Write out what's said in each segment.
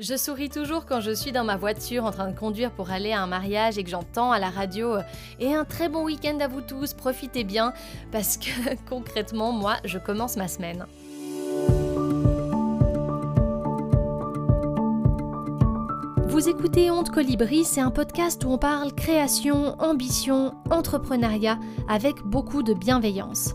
Je souris toujours quand je suis dans ma voiture en train de conduire pour aller à un mariage et que j'entends à la radio euh, Et un très bon week-end à vous tous, profitez bien, parce que concrètement, moi, je commence ma semaine. Vous écoutez Honte Colibri, c'est un podcast où on parle création, ambition, entrepreneuriat avec beaucoup de bienveillance.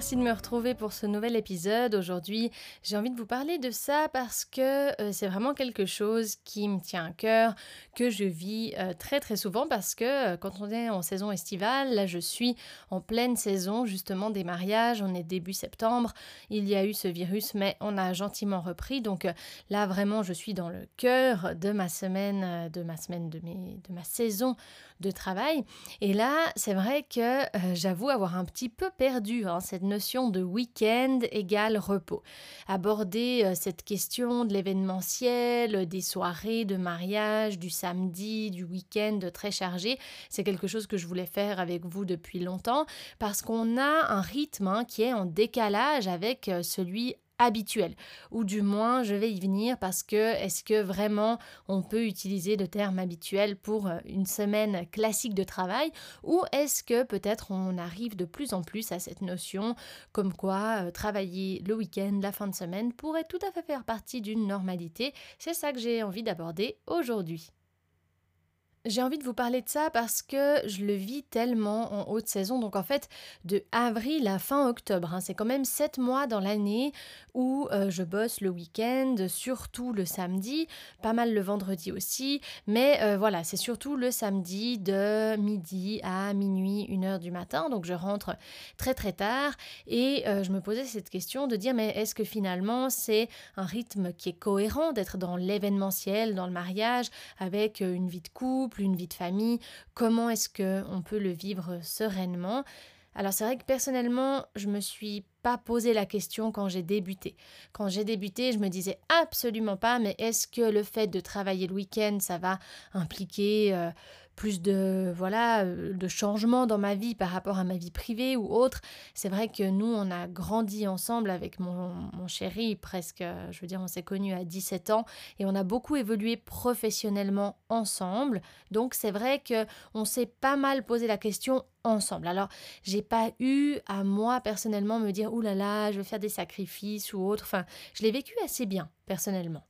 Merci de me retrouver pour ce nouvel épisode. Aujourd'hui, j'ai envie de vous parler de ça parce que euh, c'est vraiment quelque chose qui me tient à cœur, que je vis euh, très très souvent parce que euh, quand on est en saison estivale, là je suis en pleine saison justement des mariages, on est début septembre, il y a eu ce virus mais on a gentiment repris. Donc là vraiment je suis dans le cœur de ma semaine, de ma semaine, de, mes, de ma saison de travail et là c'est vrai que j'avoue avoir un petit peu perdu hein, cette notion de week-end égale repos. Aborder euh, cette question de l'événementiel, des soirées de mariage, du samedi, du week-end très chargé, c'est quelque chose que je voulais faire avec vous depuis longtemps parce qu'on a un rythme hein, qui est en décalage avec euh, celui habituel. Ou du moins, je vais y venir parce que est-ce que vraiment on peut utiliser le terme habituel pour euh, une semaine classique de travail? Ou est-ce que peut-être on arrive de plus en plus à cette notion comme quoi euh, travailler le week-end, la fin de semaine pourrait tout à fait faire partie d'une normalité? C'est ça que j'ai envie d'aborder aujourd'hui. J'ai envie de vous parler de ça parce que je le vis tellement en haute saison. Donc en fait, de avril à fin octobre, hein, c'est quand même sept mois dans l'année où euh, je bosse le week-end, surtout le samedi, pas mal le vendredi aussi. Mais euh, voilà, c'est surtout le samedi de midi à minuit, une heure du matin. Donc je rentre très très tard et euh, je me posais cette question de dire mais est-ce que finalement c'est un rythme qui est cohérent d'être dans l'événementiel, dans le mariage, avec une vie de couple une vie de famille, comment est-ce que on peut le vivre sereinement? Alors c'est vrai que personnellement, je me suis pas posé la question quand j'ai débuté. Quand j'ai débuté, je me disais absolument pas, mais est-ce que le fait de travailler le week-end, ça va impliquer euh, plus de voilà euh, de changements dans ma vie par rapport à ma vie privée ou autre. C'est vrai que nous, on a grandi ensemble avec mon, mon chéri, presque, je veux dire, on s'est connus à 17 ans et on a beaucoup évolué professionnellement ensemble. Donc c'est vrai que on s'est pas mal posé la question ensemble. Alors, j'ai pas eu à moi personnellement me dire oulala, je vais faire des sacrifices ou autre. Enfin, je l'ai vécu assez bien personnellement.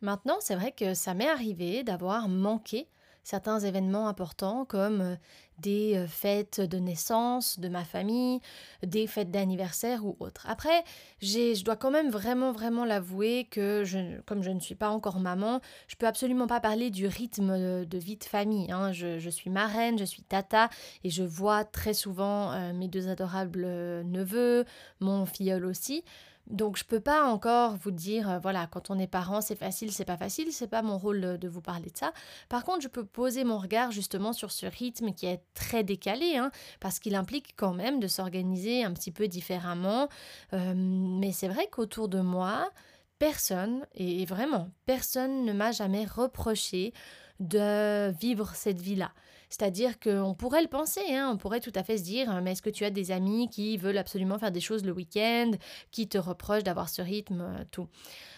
Maintenant, c'est vrai que ça m'est arrivé d'avoir manqué certains événements importants comme euh, des euh, fêtes de naissance de ma famille, des fêtes d'anniversaire ou autres. Après, je dois quand même vraiment, vraiment l'avouer que je, comme je ne suis pas encore maman, je peux absolument pas parler du rythme de vie de famille. Hein. Je, suis marraine, je suis tata et je vois très souvent euh, mes deux adorables neveux, mon filleul aussi. Donc je peux pas encore vous dire euh, voilà quand on est parent c'est facile c'est pas facile c'est pas mon rôle de vous parler de ça. Par contre je peux poser mon regard justement sur ce rythme qui est très décalé hein, parce qu'il implique quand même de s'organiser un petit peu différemment. Euh, mais c'est vrai qu'autour de moi personne et vraiment personne ne m'a jamais reproché de vivre cette vie là. C'est-à-dire qu'on pourrait le penser, hein, on pourrait tout à fait se dire, mais est-ce que tu as des amis qui veulent absolument faire des choses le week-end, qui te reprochent d'avoir ce rythme, euh, tout?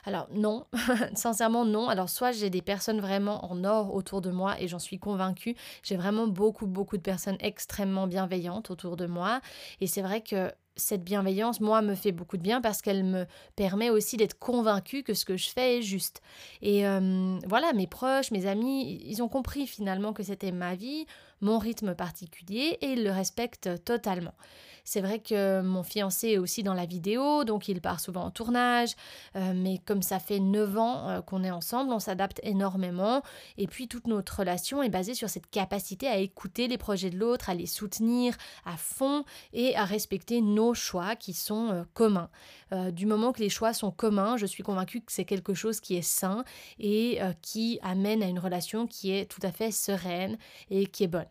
Alors non, sincèrement non. Alors soit j'ai des personnes vraiment en or autour de moi et j'en suis convaincue, j'ai vraiment beaucoup, beaucoup de personnes extrêmement bienveillantes autour de moi. Et c'est vrai que cette bienveillance, moi, me fait beaucoup de bien parce qu'elle me permet aussi d'être convaincue que ce que je fais est juste. Et euh, voilà, mes proches, mes amis, ils ont compris finalement que c'était ma vie, mon rythme particulier et il le respecte totalement. C'est vrai que mon fiancé est aussi dans la vidéo, donc il part souvent en tournage, euh, mais comme ça fait 9 ans euh, qu'on est ensemble, on s'adapte énormément, et puis toute notre relation est basée sur cette capacité à écouter les projets de l'autre, à les soutenir à fond et à respecter nos choix qui sont euh, communs. du moment que les choix sont communs, je suis convaincue que c'est quelque chose qui est sain et qui amène à une relation qui est tout à fait sereine et qui est bonne.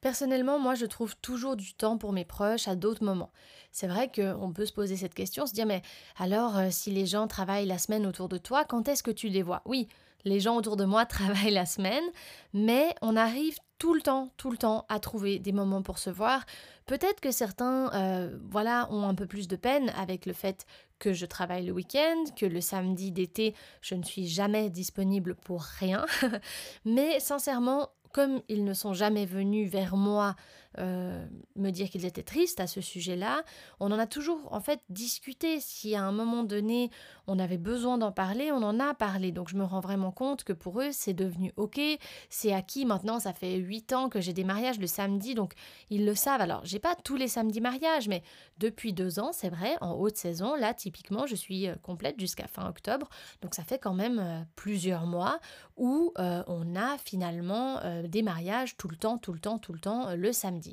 Personnellement, moi, je trouve toujours du temps pour mes proches à d'autres moments. C'est vrai qu'on peut se poser cette question, se dire, mais alors, euh, si les gens travaillent la semaine autour de toi, quand est-ce que tu les vois? Oui, les gens autour de moi travaillent la semaine, mais on arrive tout le temps, tout le temps à trouver des moments pour se voir. Peut-être que certains, euh, voilà, ont un peu plus de peine avec le fait que je travaille le week-end, que le samedi d'été, je ne suis jamais disponible pour rien. mais sincèrement, comme ils ne sont jamais venus vers moi euh, me dire qu'ils étaient tristes à ce sujet-là. On en a toujours en fait discuté. Si à un moment donné on avait besoin d'en parler, on en a parlé. Donc je me rends vraiment compte que pour eux c'est devenu ok, c'est acquis. Maintenant ça fait huit ans que j'ai des mariages le samedi, donc ils le savent. Alors j'ai pas tous les samedis mariages, mais depuis deux ans c'est vrai, en haute saison, là typiquement je suis euh, complète jusqu'à fin octobre. Donc ça fait quand même euh, plusieurs mois où on a finalement des mariages tout le temps, tout le temps, tout le temps le samedi.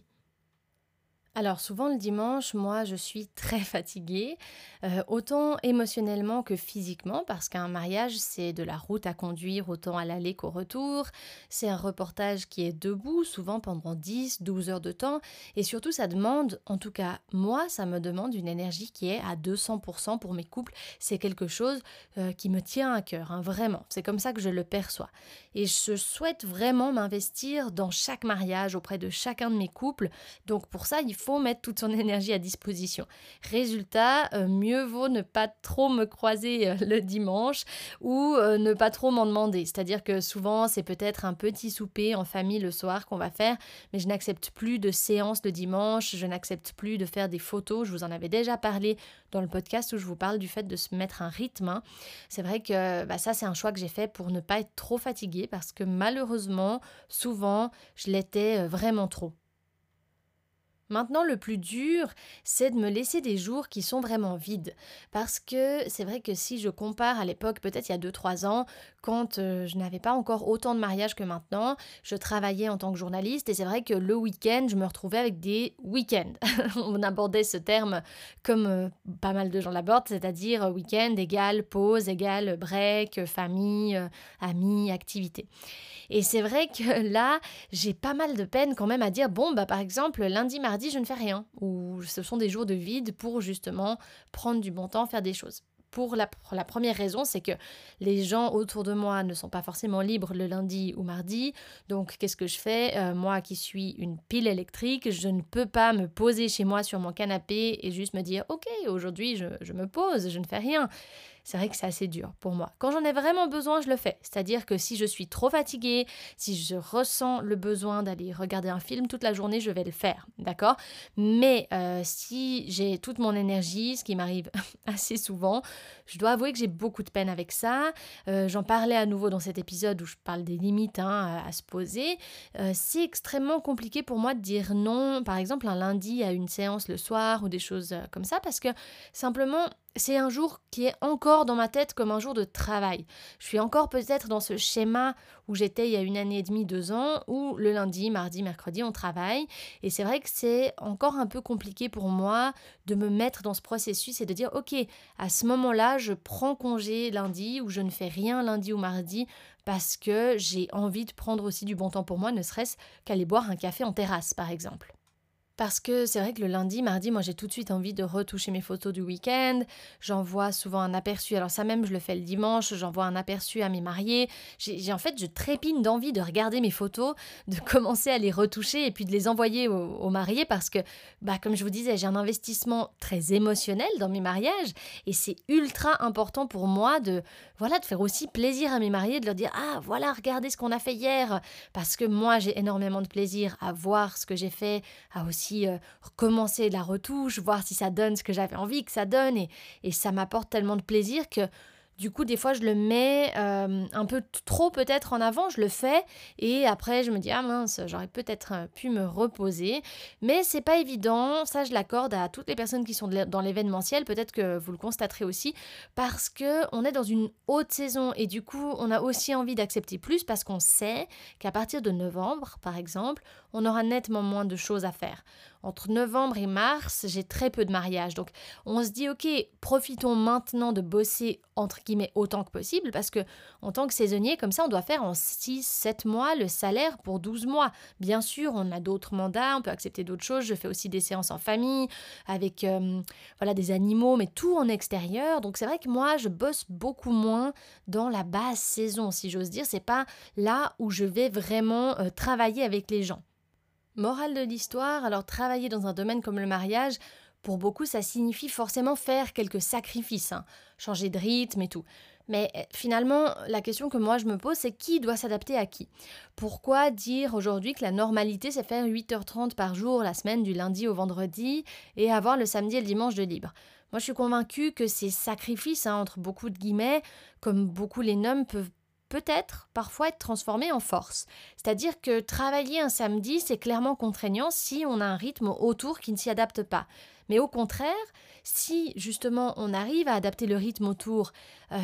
Alors souvent le dimanche, moi je suis très fatiguée, euh, autant émotionnellement que physiquement, parce qu'un mariage c'est de la route à conduire autant à l'aller qu'au retour, c'est un reportage qui est debout souvent pendant 10, 12 heures de temps, et surtout ça demande, en tout cas moi ça me demande une énergie qui est à 200% pour mes couples, c'est quelque chose euh, qui me tient à cœur, hein, vraiment, c'est comme ça que je le perçois. Et je souhaite vraiment m'investir dans chaque mariage auprès de chacun de mes couples, donc pour ça il faut mettre toute son énergie à disposition. Résultat, euh, mieux vaut ne pas trop me croiser euh, le dimanche ou euh, ne pas trop m'en demander. C'est-à-dire que souvent, c'est peut-être un petit souper en famille le soir qu'on va faire, mais je n'accepte plus de séances le dimanche, je n'accepte plus de faire des photos. Je vous en avais déjà parlé dans le podcast où je vous parle du fait de se mettre un rythme. Hein. C'est vrai que bah, ça, c'est un choix que j'ai fait pour ne pas être trop fatiguée parce que malheureusement, souvent, je l'étais vraiment trop. Maintenant, le plus dur, c'est de me laisser des jours qui sont vraiment vides. Parce que c'est vrai que si je compare à l'époque, peut-être il y a 2-3 ans, quand euh, je n'avais pas encore autant de mariages que maintenant, je travaillais en tant que journaliste et c'est vrai que le week-end, je me retrouvais avec des week-ends. On abordait ce terme comme euh, pas mal de gens l'abordent, c'est-à-dire euh, week-end égale pause, égale break, famille, amis, activité. Et c'est vrai que là, j'ai pas mal de peine quand même à dire, bon, bah par exemple, lundi, mardi, je ne fais rien, ou ce sont des jours de vide pour justement prendre du bon temps, faire des choses. Pour la, première raison, c'est que les gens autour de moi ne sont pas forcément libres le lundi ou mardi. Donc, qu'est-ce que je fais? Euh, Moi qui suis une pile électrique, je ne peux pas me poser chez moi sur mon canapé et juste me dire, OK, aujourd'hui, je me pose, je ne fais rien c'est vrai que c'est assez dur pour moi. Quand j'en ai vraiment besoin, je le fais. C'est-à-dire que si je suis trop fatiguée, si je ressens le besoin d'aller regarder un film toute la journée, je vais le faire, d'accord? Mais euh, si j'ai toute mon énergie, ce qui m'arrive assez souvent, je dois avouer que j'ai beaucoup de peine avec ça. Euh, j'en parlais à nouveau dans cet épisode où je parle des limites hein, à, se poser. Euh, c'est extrêmement compliqué pour moi de dire non, par exemple un lundi à une séance le soir ou des choses comme ça, parce que simplement c'est un jour qui est encore dans ma tête comme un jour de travail. Je suis encore peut-être dans ce schéma où j'étais il y a une année et demie, deux ans, où le lundi, mardi, mercredi, on travaille. Et c'est vrai que c'est encore un peu compliqué pour moi de me mettre dans ce processus et de dire, ok, à ce moment-là, je prends congé lundi ou je ne fais rien lundi ou mardi parce que j'ai envie de prendre aussi du bon temps pour moi, ne serait-ce qu'aller boire un café en terrasse, par exemple. Parce que c'est vrai que le lundi, mardi, moi j'ai tout de suite envie de retoucher mes photos du week-end. J'envoie souvent un aperçu. Alors ça même, je le fais le dimanche. J'envoie un aperçu à mes mariés. J'ai en fait, je trépine d'envie de regarder mes photos, de commencer à les retoucher et puis de les envoyer aux, mariés parce que, bah, comme je vous disais, j'ai un investissement très émotionnel dans mes mariages et c'est ultra important pour moi de, voilà, de faire aussi plaisir à mes mariés, de leur dire ah voilà, regardez ce qu'on a fait hier parce que moi j'ai énormément de plaisir à voir ce que j'ai fait, à aussi euh, recommencer la retouche, voir si ça donne ce que j'avais envie que ça donne. Et ça m'apporte tellement de plaisir que Du coup, des fois, je le mets euh, un peu trop peut-être en avant, je le fais et après, je me dis ah mince, j'aurais peut-être euh, pu me reposer. Mais c'est pas évident. Ça, je l'accorde à toutes les personnes qui sont dans l'événementiel. Peut-être que vous le constaterez aussi parce que on est dans une haute saison et du coup, on a aussi envie d'accepter plus parce qu'on sait qu'à partir de novembre, par exemple, on aura nettement moins de choses à faire. Entre novembre et mars, j'ai très peu de mariages. Donc on se dit ok, profitons maintenant de bosser entre guillemets autant que possible parce que en tant que saisonnier, comme ça, on doit faire en 6-7 mois le salaire pour 12 mois. Bien sûr, on a d'autres mandats, on peut accepter d'autres choses. Je fais aussi des séances en famille avec euh, voilà des animaux, mais tout en extérieur. Donc c'est vrai que moi, je bosse beaucoup moins dans la basse saison, si j'ose dire. C'est pas là où je vais vraiment euh, travailler avec les gens. Morale de l'histoire, alors travailler dans un domaine comme le mariage, pour beaucoup, ça signifie forcément faire quelques sacrifices, hein. changer de rythme et tout. Mais eh, finalement, la question que moi je me pose, c'est qui doit s'adapter à qui? Pourquoi dire aujourd'hui que la normalité, c'est faire 8h30 par jour la semaine du lundi au vendredi et avoir le samedi et le dimanche de libre? Moi, je suis convaincue que ces sacrifices, hein, entre beaucoup de guillemets, comme beaucoup les nomment, peuvent peut-être parfois être transformé en force. C'est-à-dire que travailler un samedi, c'est clairement contraignant si on a un rythme autour qui ne s'y adapte pas. Mais au contraire, si justement on arrive à adapter le rythme autour euh,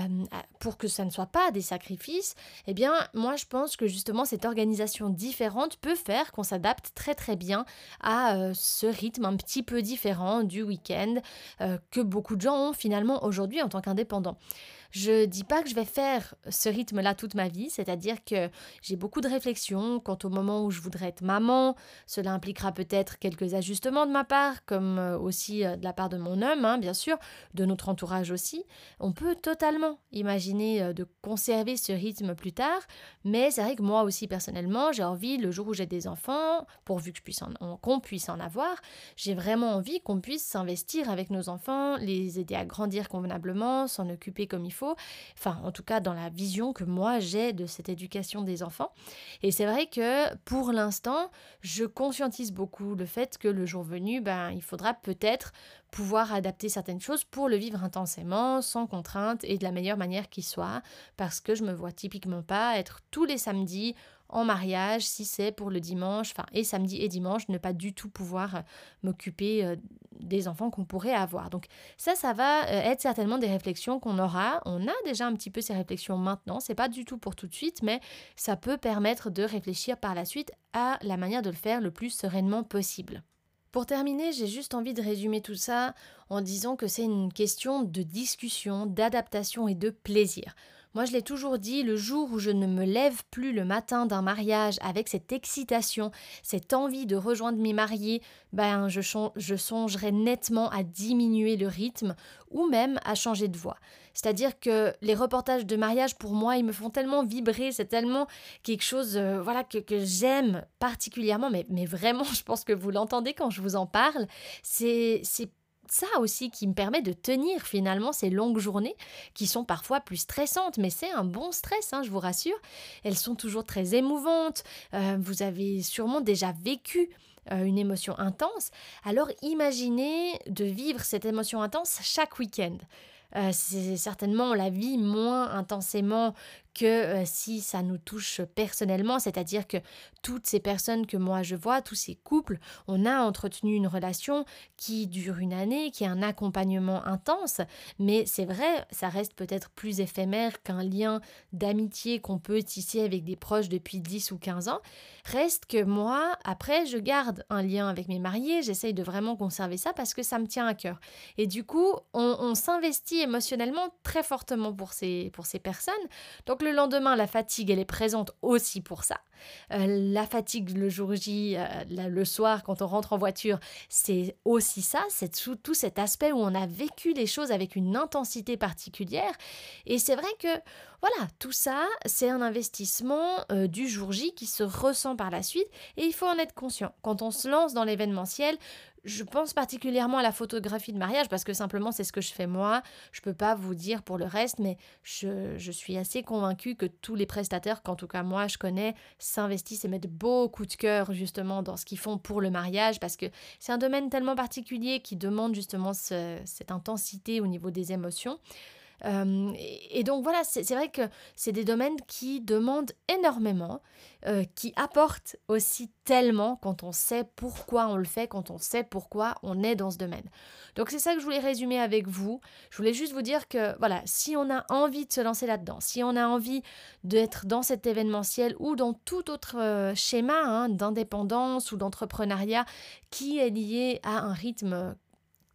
pour que ça ne soit pas des sacrifices, eh bien moi je pense que justement cette organisation différente peut faire qu'on s'adapte très très bien à euh, ce rythme un petit peu différent du week-end euh, que beaucoup de gens ont finalement aujourd'hui en tant qu'indépendants. Je dis pas que je vais faire ce rythme-là toute ma vie, c'est-à-dire que j'ai beaucoup de réflexions quant au moment où je voudrais être maman. Cela impliquera peut-être quelques ajustements de ma part, comme euh, euh, de la part de mon homme, hein, bien sûr, de notre entourage aussi. On peut totalement imaginer euh, de conserver ce rythme plus tard, mais c'est vrai que moi aussi personnellement, j'ai envie, le jour où j'ai des enfants, pourvu que je puisse en, qu'on puisse en avoir, j'ai vraiment envie qu'on puisse s'investir avec nos enfants, les aider à grandir convenablement, s'en occuper comme il faut enfin en tout cas dans la vision que moi j'ai de cette éducation des enfants. Et c'est vrai que pour l'instant, je conscientise beaucoup le fait que le jour venu, ben, il faudra peut-être pouvoir adapter certaines choses pour le vivre intensément, sans contrainte et de la meilleure manière qui soit, parce que je me vois typiquement pas être tous les samedis en mariage, si c'est pour le dimanche, enfin et samedi et dimanche, ne pas du tout pouvoir euh, m'occuper euh, des enfants qu'on pourrait avoir. Donc ça, ça va euh, être certainement des réflexions qu'on aura. On a déjà un petit peu ces réflexions maintenant. C'est pas du tout pour tout de suite, mais ça peut permettre de réfléchir par la suite à la manière de le faire le plus sereinement possible. Pour terminer, j'ai juste envie de résumer tout ça en disant que c'est une question de discussion, d'adaptation et de plaisir. Moi, je l'ai toujours dit, le jour où je ne me lève plus le matin d'un mariage avec cette excitation, cette envie de rejoindre mes mariés, ben, je, je songerai nettement à diminuer le rythme ou même à changer de voix. C'est-à-dire que les reportages de mariage, pour moi, ils me font tellement vibrer, c'est tellement quelque chose euh, voilà, que, j'aime particulièrement, mais, mais vraiment, je pense que vous l'entendez quand je vous en parle. C'est ça aussi qui me permet de tenir finalement ces longues journées qui sont parfois plus stressantes, mais c'est un bon stress, hein, je vous rassure. Elles sont toujours très émouvantes. Euh, vous avez sûrement déjà vécu euh, une émotion intense. Alors imaginez de vivre cette émotion intense chaque week-end. Euh, c'est certainement la vie moins intensément que euh, si ça nous touche personnellement, c'est-à-dire que toutes ces personnes que moi je vois, tous ces couples, on a entretenu une relation qui dure une année, qui est un accompagnement intense, mais c'est vrai, ça reste peut-être plus éphémère qu'un lien d'amitié qu'on peut tisser avec des proches depuis 10 ou 15 ans. Reste que moi, après, je garde un lien avec mes mariés, j'essaye de vraiment conserver ça parce que ça me tient à cœur. Et du coup, on, on s'investit émotionnellement très fortement pour ces, pour ces personnes. Donc le lendemain, la fatigue, elle est présente aussi pour ça. Euh, la fatigue le jour J, euh, le soir, quand on rentre en voiture, c'est aussi ça, c'est tout, tout cet aspect où on a vécu les choses avec une intensité particulière. Et c'est vrai que, voilà, tout ça, c'est un investissement euh, du jour J qui se ressent par la suite et il faut en être conscient. Quand on se lance dans l'événementiel, je pense particulièrement à la photographie de mariage parce que simplement c'est ce que je fais moi. Je peux pas vous dire pour le reste, mais je, je suis assez convaincue que tous les prestataires, qu'en tout cas moi je connais, s'investissent et mettent beaucoup de cœur justement dans ce qu'ils font pour le mariage parce que c'est un domaine tellement particulier qui demande justement cette intensité au niveau des émotions. Euh, et, donc voilà, c'est vrai que c'est des domaines qui demandent énormément, euh, qui apportent aussi tellement quand on sait pourquoi on le fait, quand on sait pourquoi on est dans ce domaine. Donc c'est ça que je voulais résumer avec vous. Je voulais juste vous dire que voilà, si on a envie de se lancer là-dedans, si on a envie d'être dans cet événementiel ou dans tout autre euh, schéma hein, d'indépendance ou d'entrepreneuriat qui est lié à un rythme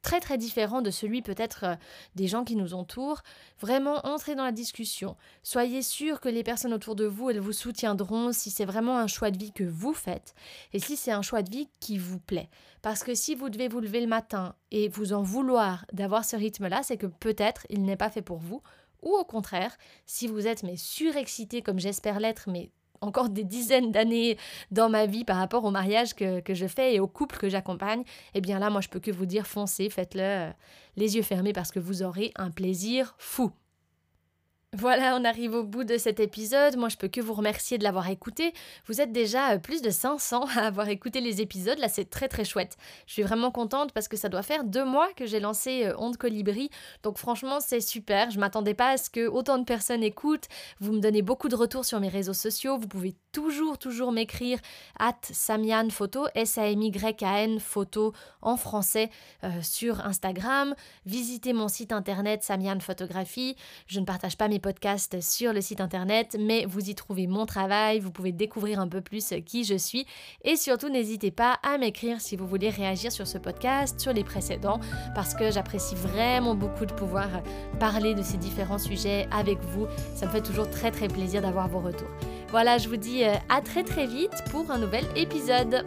très très différent de celui peut-être euh, des gens qui nous entourent. Vraiment, entrez dans la discussion. Soyez sûr que les personnes autour de vous, elles vous soutiendront si c'est vraiment un choix de vie que vous faites et si c'est un choix de vie qui vous plaît. Parce que si vous devez vous lever le matin et vous en vouloir d'avoir ce rythme-là, c'est que peut-être il n'est pas fait pour vous. Ou au contraire, si vous êtes mais surexcité comme j'espère l'être, mais encore des dizaines d'années dans ma vie par rapport au mariage que, je fais et au couple que j'accompagne, eh bien là, moi, je peux que vous dire foncez, faites-le euh, les yeux fermés parce que vous aurez un plaisir fou. Voilà, on arrive au bout de cet épisode. Moi, je peux que vous remercier de l'avoir écouté. Vous êtes déjà euh, plus de 500 à avoir écouté les épisodes. Là, c'est très très chouette. Je suis vraiment contente parce que ça doit faire deux mois que j'ai lancé euh, Onde Colibri. Donc franchement, c'est super. Je m'attendais pas à ce que autant de personnes écoutent. Vous me donnez beaucoup de retours sur mes réseaux sociaux. Vous pouvez toujours, toujours m'écrire at Samian Photo, S-A-M-Y-A-N Photo en français euh, sur Instagram. Visitez mon site internet Samian Photographie. Je ne partage pas mes podcast sur le site internet, mais vous y trouvez mon travail, vous pouvez découvrir un peu plus qui je suis et surtout n'hésitez pas à m'écrire si vous voulez réagir sur ce podcast, sur les précédents, parce que j'apprécie vraiment beaucoup de pouvoir parler de ces différents sujets avec vous. Ça me fait toujours très très plaisir d'avoir vos retours. Voilà, je vous dis euh, à très très vite pour un nouvel épisode.